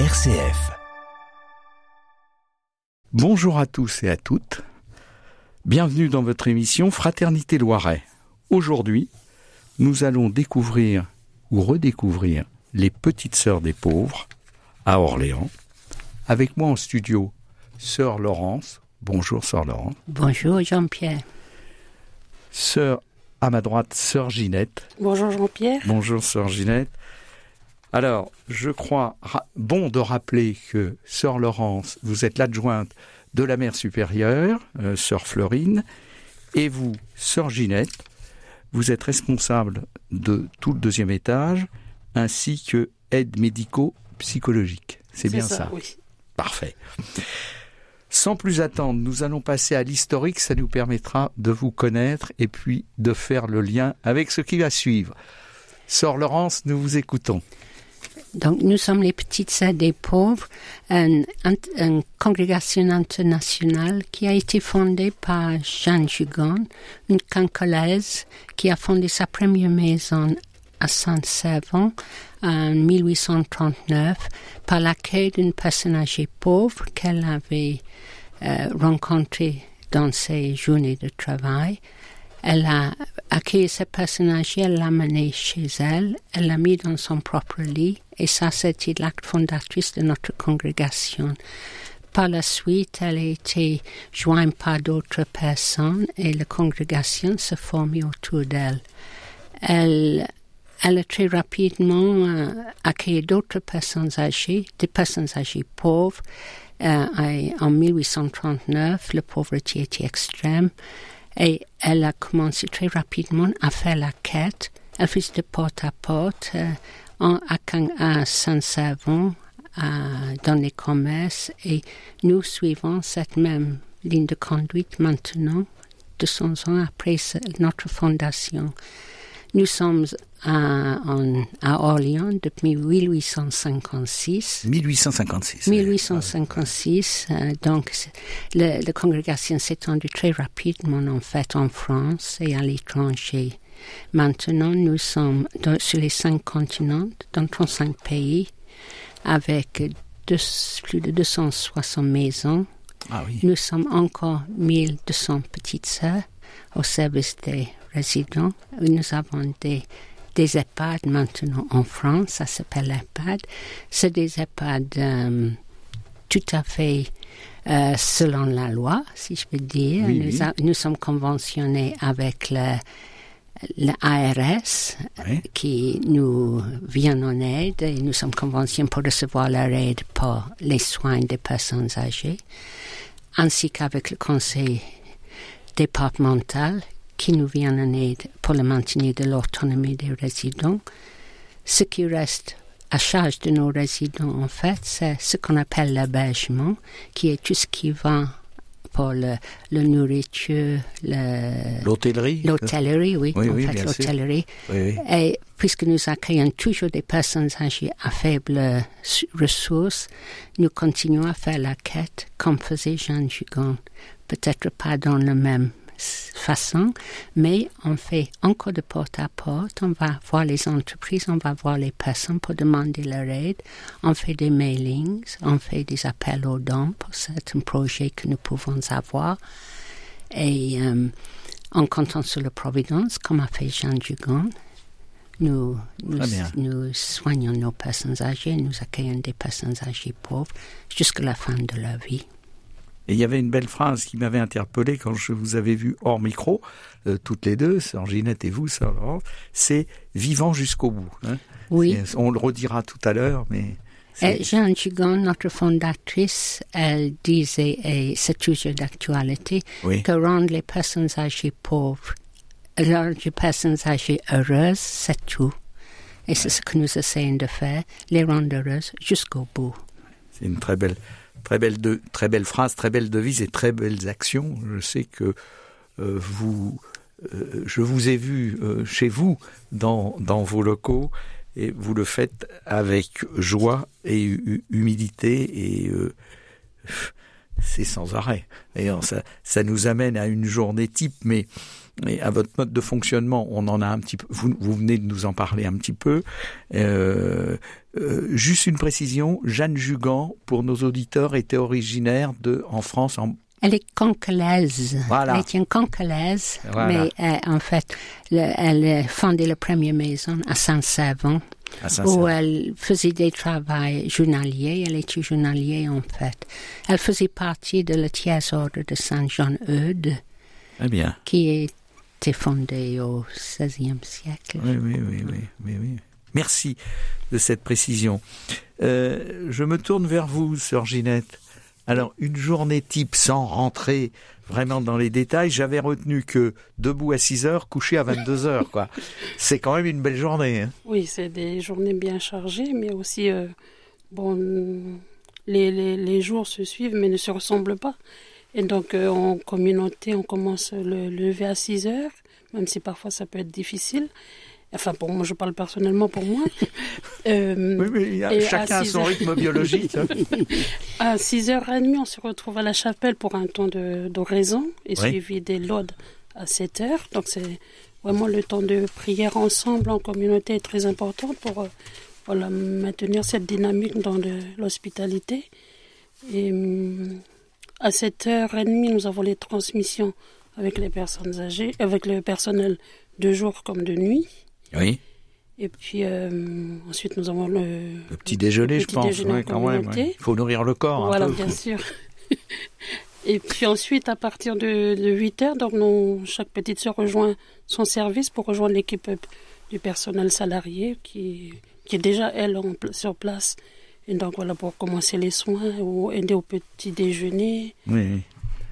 RCF. Bonjour à tous et à toutes. Bienvenue dans votre émission Fraternité Loiret. Aujourd'hui, nous allons découvrir ou redécouvrir les petites sœurs des pauvres à Orléans. Avec moi en studio, sœur Laurence. Bonjour sœur Laurence. Bonjour Jean-Pierre. Sœur à ma droite, sœur Ginette. Bonjour Jean-Pierre. Bonjour sœur Ginette. Alors, je crois bon de rappeler que sœur Laurence, vous êtes l'adjointe de la mère supérieure, euh, sœur Florine, et vous, sœur Ginette, vous êtes responsable de tout le deuxième étage, ainsi que aide médico-psychologique. C'est bien ça, Oui. Parfait. Sans plus attendre, nous allons passer à l'historique, ça nous permettra de vous connaître et puis de faire le lien avec ce qui va suivre. Sœur Laurence, nous vous écoutons. Donc, nous sommes les petites sœurs des pauvres, une, congrégation internationale qui a été fondée par Jeanne Jugon, une cancolaise qui a fondé sa première maison à Saint-Servant en 1839 par l'accueil d'une personne âgée pauvre qu'elle avait euh, rencontrée dans ses journées de travail. Elle a accueilli cette personne elle l'a menée chez elle, elle l'a mis dans son propre lit, et ça, c'était l'acte fondatrice de notre congrégation. Par la suite, elle a été jointe par d'autres personnes et la congrégation se formait autour d'elle. Elle, elle a très rapidement euh, accueilli d'autres personnes âgées, des personnes âgées pauvres. Euh, en 1839, la pauvreté était extrême. Et elle a commencé très rapidement à faire la quête. Elle faisait de porte à porte euh, en, à, Saint-Savon, dans les commerces, et nous suivons cette même ligne de conduite maintenant, 200 ans après notre fondation. Nous sommes à, en, à Orléans depuis 1856. 1856. 1856. Euh, donc, le, la congrégation s'est étendue très rapidement, en fait, en France et à l'étranger. Maintenant, nous sommes dans, sur les cinq continents, dans 35 pays, avec deux, plus de 260 maisons. Ah oui. Nous sommes encore 1200 petites sœurs au service des résidents. Nous avons des, des EHPAD maintenant en France, ça s'appelle EHPAD. C'est des EHPAD euh, tout à fait euh, selon la loi, si je peux dire. Oui, nous, oui. a, nous, sommes conventionnés avec le, l'ARS oui. qui nous vient en aide et nous sommes conventionnés pour recevoir leur aide pour les soins des personnes âgées, ainsi qu'avec le conseil départemental qui nous vient en aide pour le maintien de l'autonomie des résidents. Ce qui reste à charge de nos résidents, en fait, c'est ce qu'on appelle l'hébergement, qui est tout ce qui va pour le, le nourriture, l'hôtellerie. L'hôtellerie, oui, oui, en oui, fait, l'hôtellerie. Oui. Et puisque nous accueillons toujours des personnes âgées à faibles ressources, nous continuons à faire la quête comme faisait Jean Jugon. Peut-être pas dans la même façon, mais on fait encore de porte à porte, on va voir les entreprises, on va voir les personnes pour demander leur aide, on fait des mailings, on fait des appels aux dons pour certains projets que nous pouvons avoir, et euh, en comptant sur la Providence, comme a fait Jean Dugon, nous, nous, nous, soignons nos personnes âgées, nous accueillons des personnes âgées pauvres jusqu'à la fin de leur vie. Et il y avait une belle phrase qui m'avait interpellé quand je vous avais vu hors micro, euh, toutes les deux, Sœur Ginette et vous, Sœur Laurence, c'est vivant jusqu'au bout. Hein oui. On le redira tout à l'heure, mais. Et Jeanne Gigon, notre fondatrice, elle disait, et c'est toujours d'actualité, oui. que rendre les personnes âgées pauvres, rendre les personnes âgées heureuses, c'est tout. Et c'est ce que nous essayons de faire, les rendre heureuses jusqu'au bout. C'est une très belle très belle, de, très belle phrase, très belle devise et très belles actions. Je sais que euh, vous, euh, je vous ai vu euh, chez vous dans, dans vos locaux et vous le faites avec joie et humilité et c'est sans arrêt. D'ailleurs, ça, ça nous amène à une journée type, mais et à votre mode de fonctionnement, on en a un petit peu. Vous, vous venez de nous en parler un petit peu. Euh, euh, juste une précision, Jeanne Jugan, pour nos auditeurs, était originaire de en France en Elle est cancalaise. Voilà. Elle est une cancalaise, Voilà. mais euh, en fait, le- elle a fondé la première maison à Saint-Savon, où elle faisait des travaux journaliers. Elle était journalier, en fait. Elle faisait partie de la tiers ordre de Saint-Jean-Eudes, bien. qui était fondée au XVIe siècle. Oui, oui, oui, oui, oui, oui. Merci de cette précision. Euh, je me tourne vers vous, sœur Ginette. Alors, une journée type sans rentrer vraiment dans les détails, j'avais retenu que debout à 6 heures, couché à 22 heures, quoi. C'est quand même une belle journée. Hein. Oui, c'est des journées bien chargées, mais aussi, euh, bon, les, les, les jours se suivent mais ne se ressemblent pas. Et donc, euh, en communauté, on commence le lever à 6 heures, même si parfois ça peut être difficile. Enfin, pour moi, je parle personnellement pour moi. Euh, Oui, mais a- chacun a six son heures. rythme biologique. hein. À 6h30, on se retrouve à la chapelle pour un temps d'oraison et Oui. suivi des laudes à 7h. Donc c'est vraiment le temps de prière ensemble en communauté est très important pour euh, voilà, maintenir cette dynamique dans l'hospitalité. Et hum, à 7h30, nous avons les transmissions avec les personnes âgées, avec le personnel de jour comme de nuit. Oui, Et puis euh, ensuite, nous avons le, le petit déjeuner, le je pense. déjeuner ouais, quand même. ouais. Il faut nourrir le corps. un Voilà, peu. bien sûr. Et puis ensuite, à partir de, de 8 heures, donc nous, chaque petite sœur rejoint son service pour rejoindre l'équipe du personnel salarié qui, qui est déjà, elle, en sur place. Et donc voilà, pour commencer les soins ou aider au petit déjeuner. Oui, oui.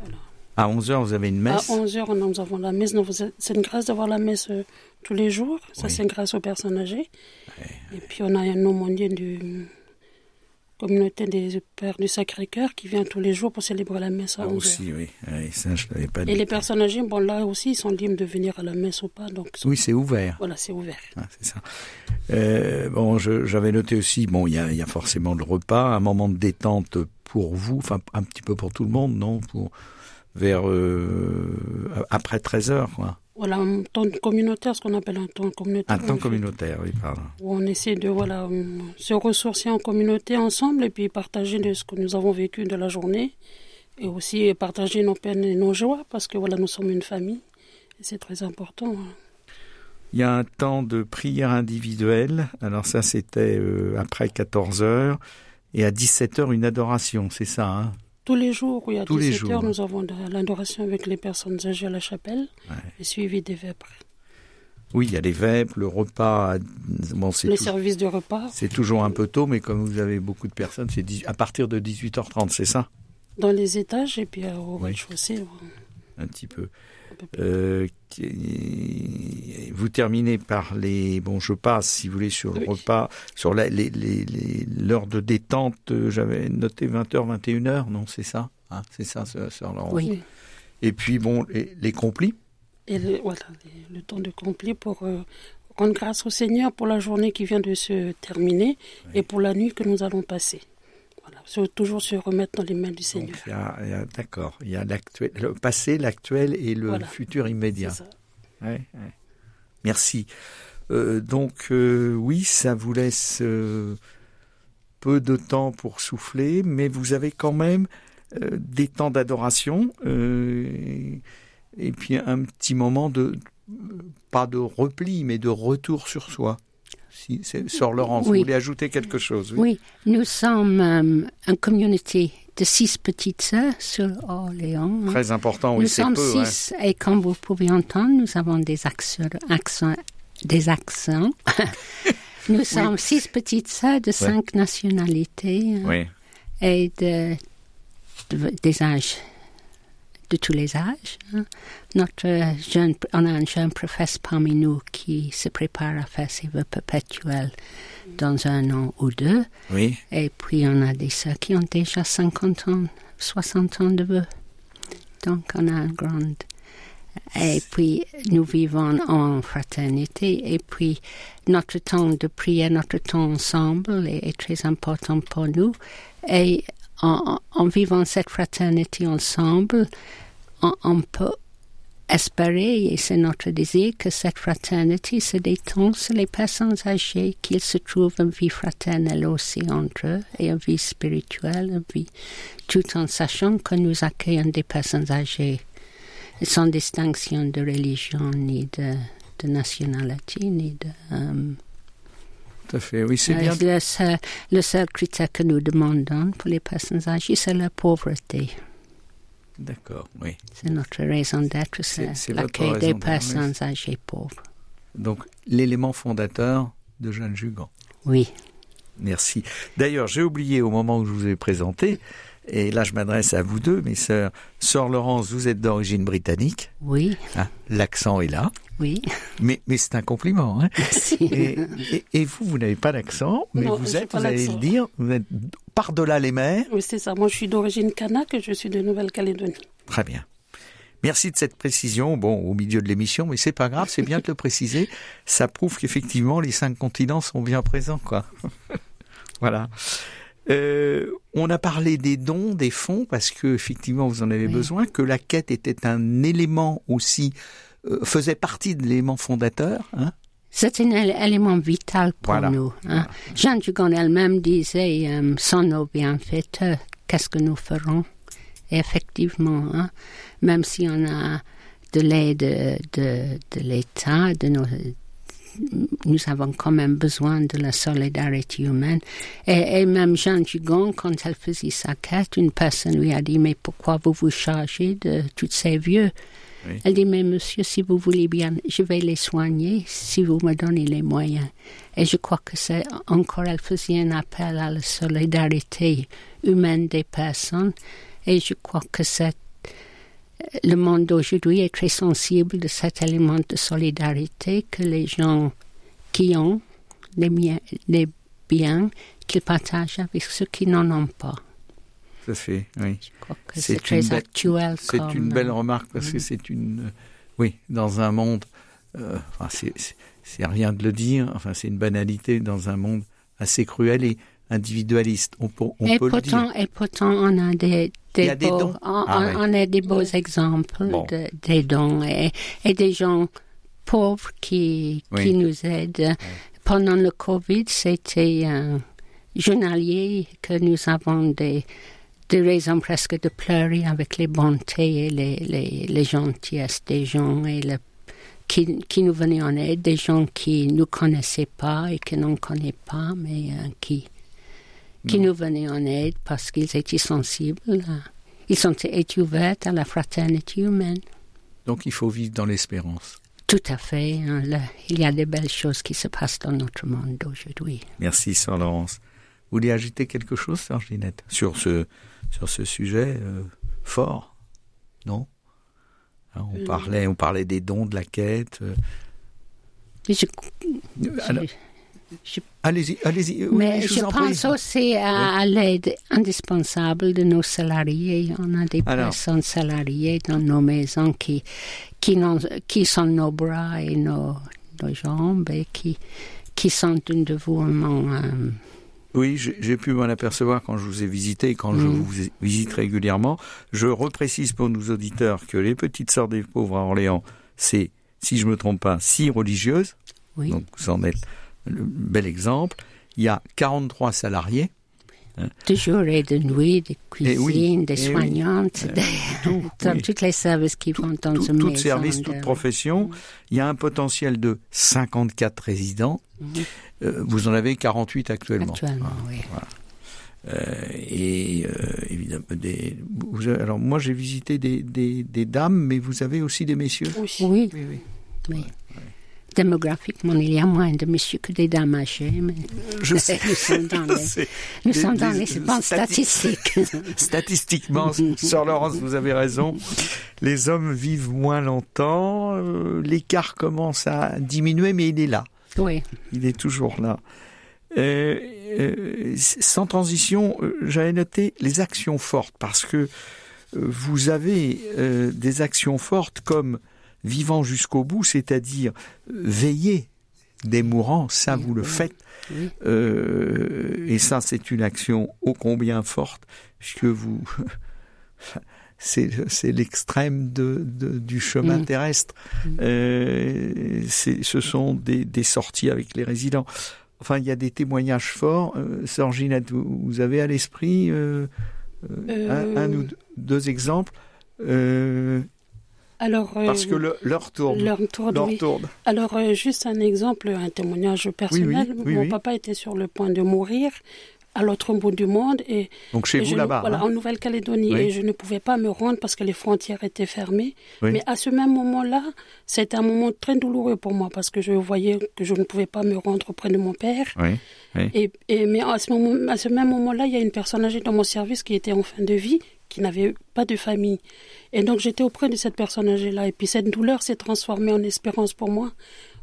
Voilà. À 11 heures, vous avez une messe. À 11 heures, nous avons la messe. C'est une grâce d'avoir la messe euh, tous les jours. Ça, Oui. c'est grâce aux personnes âgées. Et puis, on a un aumônier du communauté des Pères du Sacré-Cœur qui vient tous les jours pour célébrer la messe à Ah, 11 heures. aussi, oui. Oui, Ça, je l'avais pas Et dit. les personnes âgées, bon, là aussi, ils sont libres de venir à la messe ou pas. Donc, Oui, c'est ouvert. voilà, c'est ouvert. Ah, c'est ça. Euh, bon, j'avais noté aussi, bon, il y a, il y a forcément le repas, un moment de détente pour vous, enfin un petit peu pour tout le monde, non? Pour vers euh, après 13 heures, quoi. Voilà, un temps communautaire, ce qu'on appelle un temps communautaire. Un temps communautaire, oui, pardon. Où on essaie de voilà, hum, se ressourcer en communauté ensemble et puis partager de ce que nous avons vécu de la journée. Et aussi partager nos peines et nos joies parce que voilà, nous sommes une famille. Et c'est très important. hein. Il y a un temps de prière individuelle. Alors ça, c'était euh, après 14 heures. Et à 17 heures, une adoration, c'est ça, hein? Tous les jours, oui, à Tous les 17 heures, nous avons l'adoration avec les personnes âgées à la chapelle Ouais. et suivi des vêpres. Oui, il y a les vêpres, le repas. Bon, Les tout- services de repas. c'est toujours un peu tôt, mais comme vous avez beaucoup de personnes, c'est à partir de 18h30, c'est ça? Dans les étages et puis euh, au Oui. rez-de-chaussée. un petit peu. Euh, vous terminez par les. Bon, je passe, si vous voulez, sur le Oui. repas, sur la- les, les, les- l'heure de détente. euh, J'avais noté 20h, 21h, non, c'est ça Hein, C'est ça, sœur Laurence Oui. Et puis, bon, les, les complis. Et le, voilà, les- le temps de complet pour euh, rendre grâce au Seigneur pour la journée qui vient de se terminer et pour la nuit que nous allons passer. Voilà, toujours se remettre dans les mains du Seigneur. il y a- D'accord, il y a l'actuel, le passé, l'actuel et le Voilà. futur immédiat. ça. Ouais, ouais. Merci. Euh, donc euh, oui, ça vous laisse euh, peu de temps pour souffler, mais vous avez quand même des temps d'adoration et puis un petit moment de pas de repli, mais de retour sur soi. Si, Sœur Laurence, Oui. vous voulez ajouter quelque chose Oui, nous sommes euh, une communauté de six petites sœurs sur Orléans. hein. Très important, oui, nous c'est sommes peu. hein. six et comme vous pouvez entendre, nous avons des accents. accents- des accents. nous sommes six petites sœurs de cinq nationalités hein, et de, de- des âges, de tous les âges. hein. Notre jeune, on a un jeune professeur parmi nous qui se prépare à faire ses vœux perpétuels dans un an ou deux. oui, Et puis, on a des sœurs qui ont déjà 50 ans, 60 ans de vœux. Donc, on a un grand. Et puis, nous vivons en fraternité. Et puis, notre temps de prière, notre temps ensemble est, est très important pour nous. Et en, vivant cette fraternité ensemble, on, peut espérer, et c'est notre désir, que cette fraternité se détende sur les personnes âgées, qu'ils se trouvent en vie fraternelle aussi entre eux, et en vie spirituelle, en vie, tout en sachant que nous accueillons des personnes âgées, sans distinction de religion, ni de, de nationalité, ni de... euh, Tout à fait. Oui, c'est euh, bien. le, seul, le seul critère que nous demandons pour les personnes âgées, c'est la pauvreté. D'accord, oui. C'est notre raison d'être, C'est- l'accueil des personnes âgées pauvres. Donc, l'élément fondateur de Jeanne Jugan. Oui. Merci. D'ailleurs, j'ai oublié au moment où je vous ai présenté, et là je m'adresse à vous deux, mes sœurs. Sœur Laurence, vous êtes d'origine britannique. Oui, hein, L'accent est là. oui. Mais, mais c'est un compliment. Hein. Merci. Et, et- et vous, vous n'avez pas d'accent, mais Non, vous êtes, vous allez le dire, vous êtes par-delà les mers. Oui, c'est ça. Moi, je suis d'origine kanak et je suis de Nouvelle-Calédonie. Très bien. Merci de cette précision. Bon, au milieu de l'émission, mais c'est pas grave, c'est bien de le préciser. Ça prouve qu'effectivement, les cinq continents sont bien présents, quoi. voilà. Euh, on a parlé des dons, des fonds, parce que effectivement, vous en avez Oui. besoin, que la quête était un élément aussi, euh, faisait partie de l'élément fondateur. Hein C'est un él- élément vital pour Voilà. nous. Hein. Jeanne Dugan elle-même disait, euh, sans nos bienfaiteurs, qu'est-ce que nous ferons? Et effectivement, hein, même si on a de l'aide de, de, de l'État, de nos, nous avons quand même besoin de la solidarité humaine. Et, et même Jeanne Dugan, quand elle faisait sa quête, une personne lui a dit, mais pourquoi vous vous chargez de tous ces vieux? Oui. Elle dit, mais monsieur, si vous voulez bien, je vais les soigner si vous me donnez les moyens. Et je crois que c'est encore, elle faisait un appel à la solidarité humaine des personnes. Et je crois que c'est, le monde d'aujourd'hui est très sensible de cet élément de solidarité que les gens qui ont les biens qu'ils partagent avec ceux qui n'en ont pas. Tout à fait, oui. Je crois que C'est très actuel. C'est comme, une belle euh, remarque parce que c'est une, euh, oui, dans un monde, euh, enfin, c'est- rien de le dire, enfin, c'est une banalité dans un monde assez cruel et individualiste. On peut, on et, peut le dire. et pourtant, on a des, des Il y a des beaux, dons on, Ah on- on a des beaux exemples Bon. de, des dons et, et des gens pauvres qui, Oui. qui nous aident. Pendant le Covid, c'était un journalier que nous avons des, des raisons presque de pleurer avec les bontés et les, les, les gentillesses des gens et le qui, qui nous venaient en aide, des gens qui ne nous connaissaient pas et qui n'en connaissaient pas, mais euh, qui, qui nous venaient en aide parce qu'ils étaient sensibles. à- ils sont, étaient ouverts à la fraternité humaine. Donc il faut vivre dans l'espérance. Tout à fait. hein, là, il y a des belles choses qui se passent dans notre monde d'aujourd'hui. Merci, Sœur Laurence. Vous voulez ajouter quelque chose, Sœur Ginette, sur ce, sur ce sujet euh, fort Non? Hein, on, Euh. parlait, on parlait des dons de la quête. euh. Mais je, Alors, je- allez-y, allez-y. oui, mais je pense aussi à, à l'aide indispensable de nos salariés. On a des Alors. personnes salariées dans nos maisons qui, qui, qui sont nos bras et nos, nos jambes et qui, qui sont un dévouement. euh, Oui, j'ai pu m'en apercevoir quand je vous ai visité et quand je Mm. vous visite régulièrement. Je reprécise pour nos auditeurs que les petites sœurs des pauvres à Orléans, c'est, si je me trompe pas, six religieuses. oui. Donc, vous en êtes le bel exemple. Il y a 43 salariés. de jour et de nuit, des Eh oui, cuisines, des eh oui. soignantes, Euh, des, tout, dans oui. tous les services qui vont dans Tout, une tout maison. service, de- toute profession. Il y a un potentiel de 54 résidents. Mhm. Euh, vous en avez 48 actuellement. Actuellement, Ah, oui. voilà. Euh, et euh, évidemment, des, vous alors moi j'ai visité des, des, des dames, mais vous avez aussi des messieurs? Oui. Oui, Oui, oui. oui. Démographiquement, il y a moins de messieurs que des dames âgées, mais Je sais. nous sommes dans je les, sais. nous Des- sommes dans des les stati- statistiques. Statistiquement, Sœur Laurence, vous avez raison. Les hommes vivent moins longtemps. euh, L'écart commence à diminuer, mais il est là. oui, Il est toujours là. Euh, euh, sans transition, j'avais noté les actions fortes parce que vous avez euh, des actions fortes comme vivant jusqu'au bout, c'est-à-dire euh, veiller des mourants, ça vous le faites. oui. Euh, et ça, c'est une action ô combien forte, puisque vous, c'est l'extrême de, du chemin mm. terrestre. Mm. Euh, ce sont des, des, sorties avec les résidents. Enfin, il y a des témoignages forts. Euh, Sœur Ginette, vous, avez à l'esprit euh, un, ou deux exemples alors, Parce que tourne. Leur tourne, Alors, juste un exemple, un témoignage personnel. Mon papa était sur le point de mourir à l'autre bout du monde. Et, Donc chez vous là-bas Voilà, hein en Nouvelle-Calédonie. Et je ne pouvais pas me rendre parce que les frontières étaient fermées. Mais à ce même moment-là, c'était un moment très douloureux pour moi parce que je voyais que je ne pouvais pas me rendre auprès de mon père. Et, et, mais à ce, moment, à ce même moment-là, il y a une personne âgée dans mon service qui était en fin de vie, qui n'avait pas de famille. Et donc j'étais auprès de cette personne âgée-là. Et puis cette douleur s'est transformée en espérance pour moi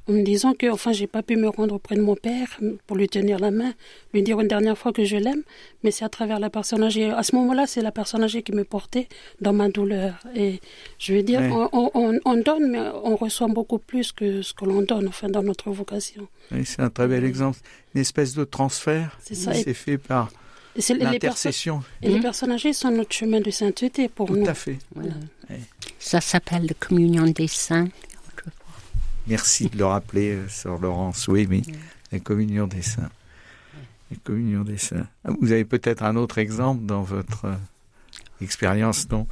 en me disant que enfin j'ai pas pu me rendre auprès de mon père pour lui tenir la main, lui dire une dernière fois que je l'aime, mais c'est à travers la personne âgée. À ce moment-là, c'est la personne âgée qui me portait dans ma douleur. Et je veux dire, on, donne, mais on reçoit beaucoup plus que ce que l'on donne, enfin, dans notre vocation. c'est un très bel exemple. Une espèce de transfert. Ça. C'est fait par l'intercession. Et les mmh. personnes âgées sont notre chemin de sainteté pour nous. Tout à fait. Ça s'appelle la communion des saints. Merci de le rappeler, euh, Sœur Laurence. Oui, mais la communion des saints. La communion des saints. Ah, vous avez peut-être un autre exemple dans votre euh, expérience, non?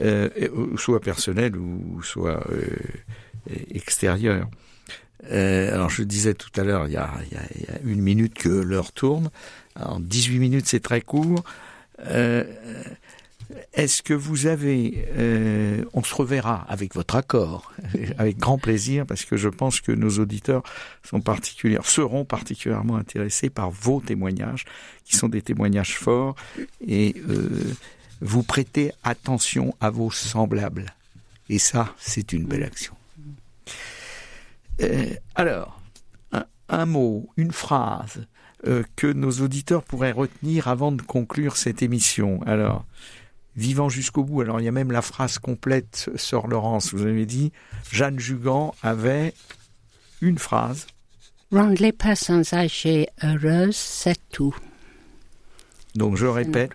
Euh, Soit personnelle ou soit extérieure. alors je disais tout à l'heure, il, il, y a une minute que l'heure tourne. En 18 minutes, c'est très court. Est-ce que vous avez, euh, on se reverra avec votre accord, avec grand plaisir, parce que je pense que nos auditeurs sont particuliers, seront particulièrement intéressés par vos témoignages, qui sont des témoignages forts, et euh, vous prêtez attention à vos semblables. Et ça, c'est une belle action. Euh, alors, un, mot, une phrase que nos auditeurs pourraient retenir avant de conclure cette émission. Alors, vivant jusqu'au bout. Alors il y a même la phrase complète, Sœur Laurence, vous avez dit, Jeanne Jugan avait une phrase. Rendre les personnes âgées heureuses, c'est tout. Donc je répète,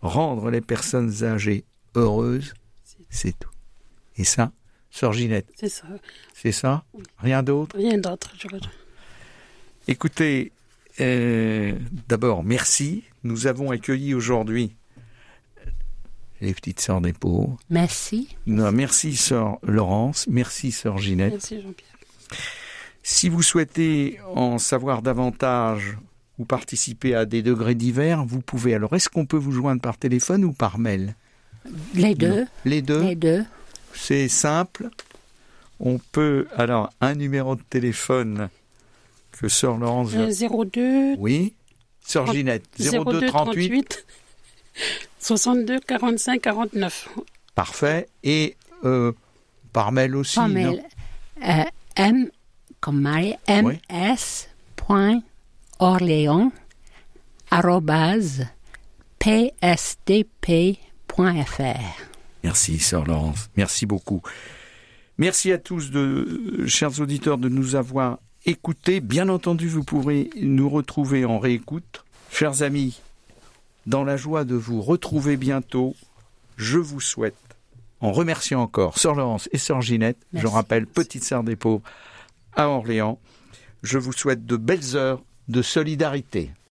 rendre les personnes âgées heureuses, c'est tout. Et ça, Sœur Ginette C'est ça. C'est ça? Rien d'autre? Rien d'autre. Écoutez, euh, d'abord, merci. Nous avons accueilli aujourd'hui les petites sœurs des pauvres. Merci. Non, merci sœur Laurence, merci sœur Ginette. Merci Jean-Pierre. Si vous souhaitez en savoir davantage ou participer à des degrés divers, vous pouvez. Alors, est-ce qu'on peut vous joindre par téléphone ou par mail? Les deux. Les deux Les deux. C'est simple. On peut. Alors, un numéro de téléphone que Sœur Laurence. 02. Oui. Sœur Ginette. 02 38 62 45 49. Parfait. Et euh, par mail aussi. Par mail. Euh, M comme Marie, ms. Point Orléans psdp.fr. Merci, Sœur Laurence. Merci beaucoup. Merci à tous, de, chers auditeurs, de nous avoir écoutés. Bien entendu, vous pourrez nous retrouver en réécoute. Chers amis, dans la joie de vous retrouver bientôt, je vous souhaite, en remerciant encore Sœur Laurence et Sœur Ginette, je rappelle, petite sœur des pauvres à Orléans, je vous souhaite de belles heures de solidarité.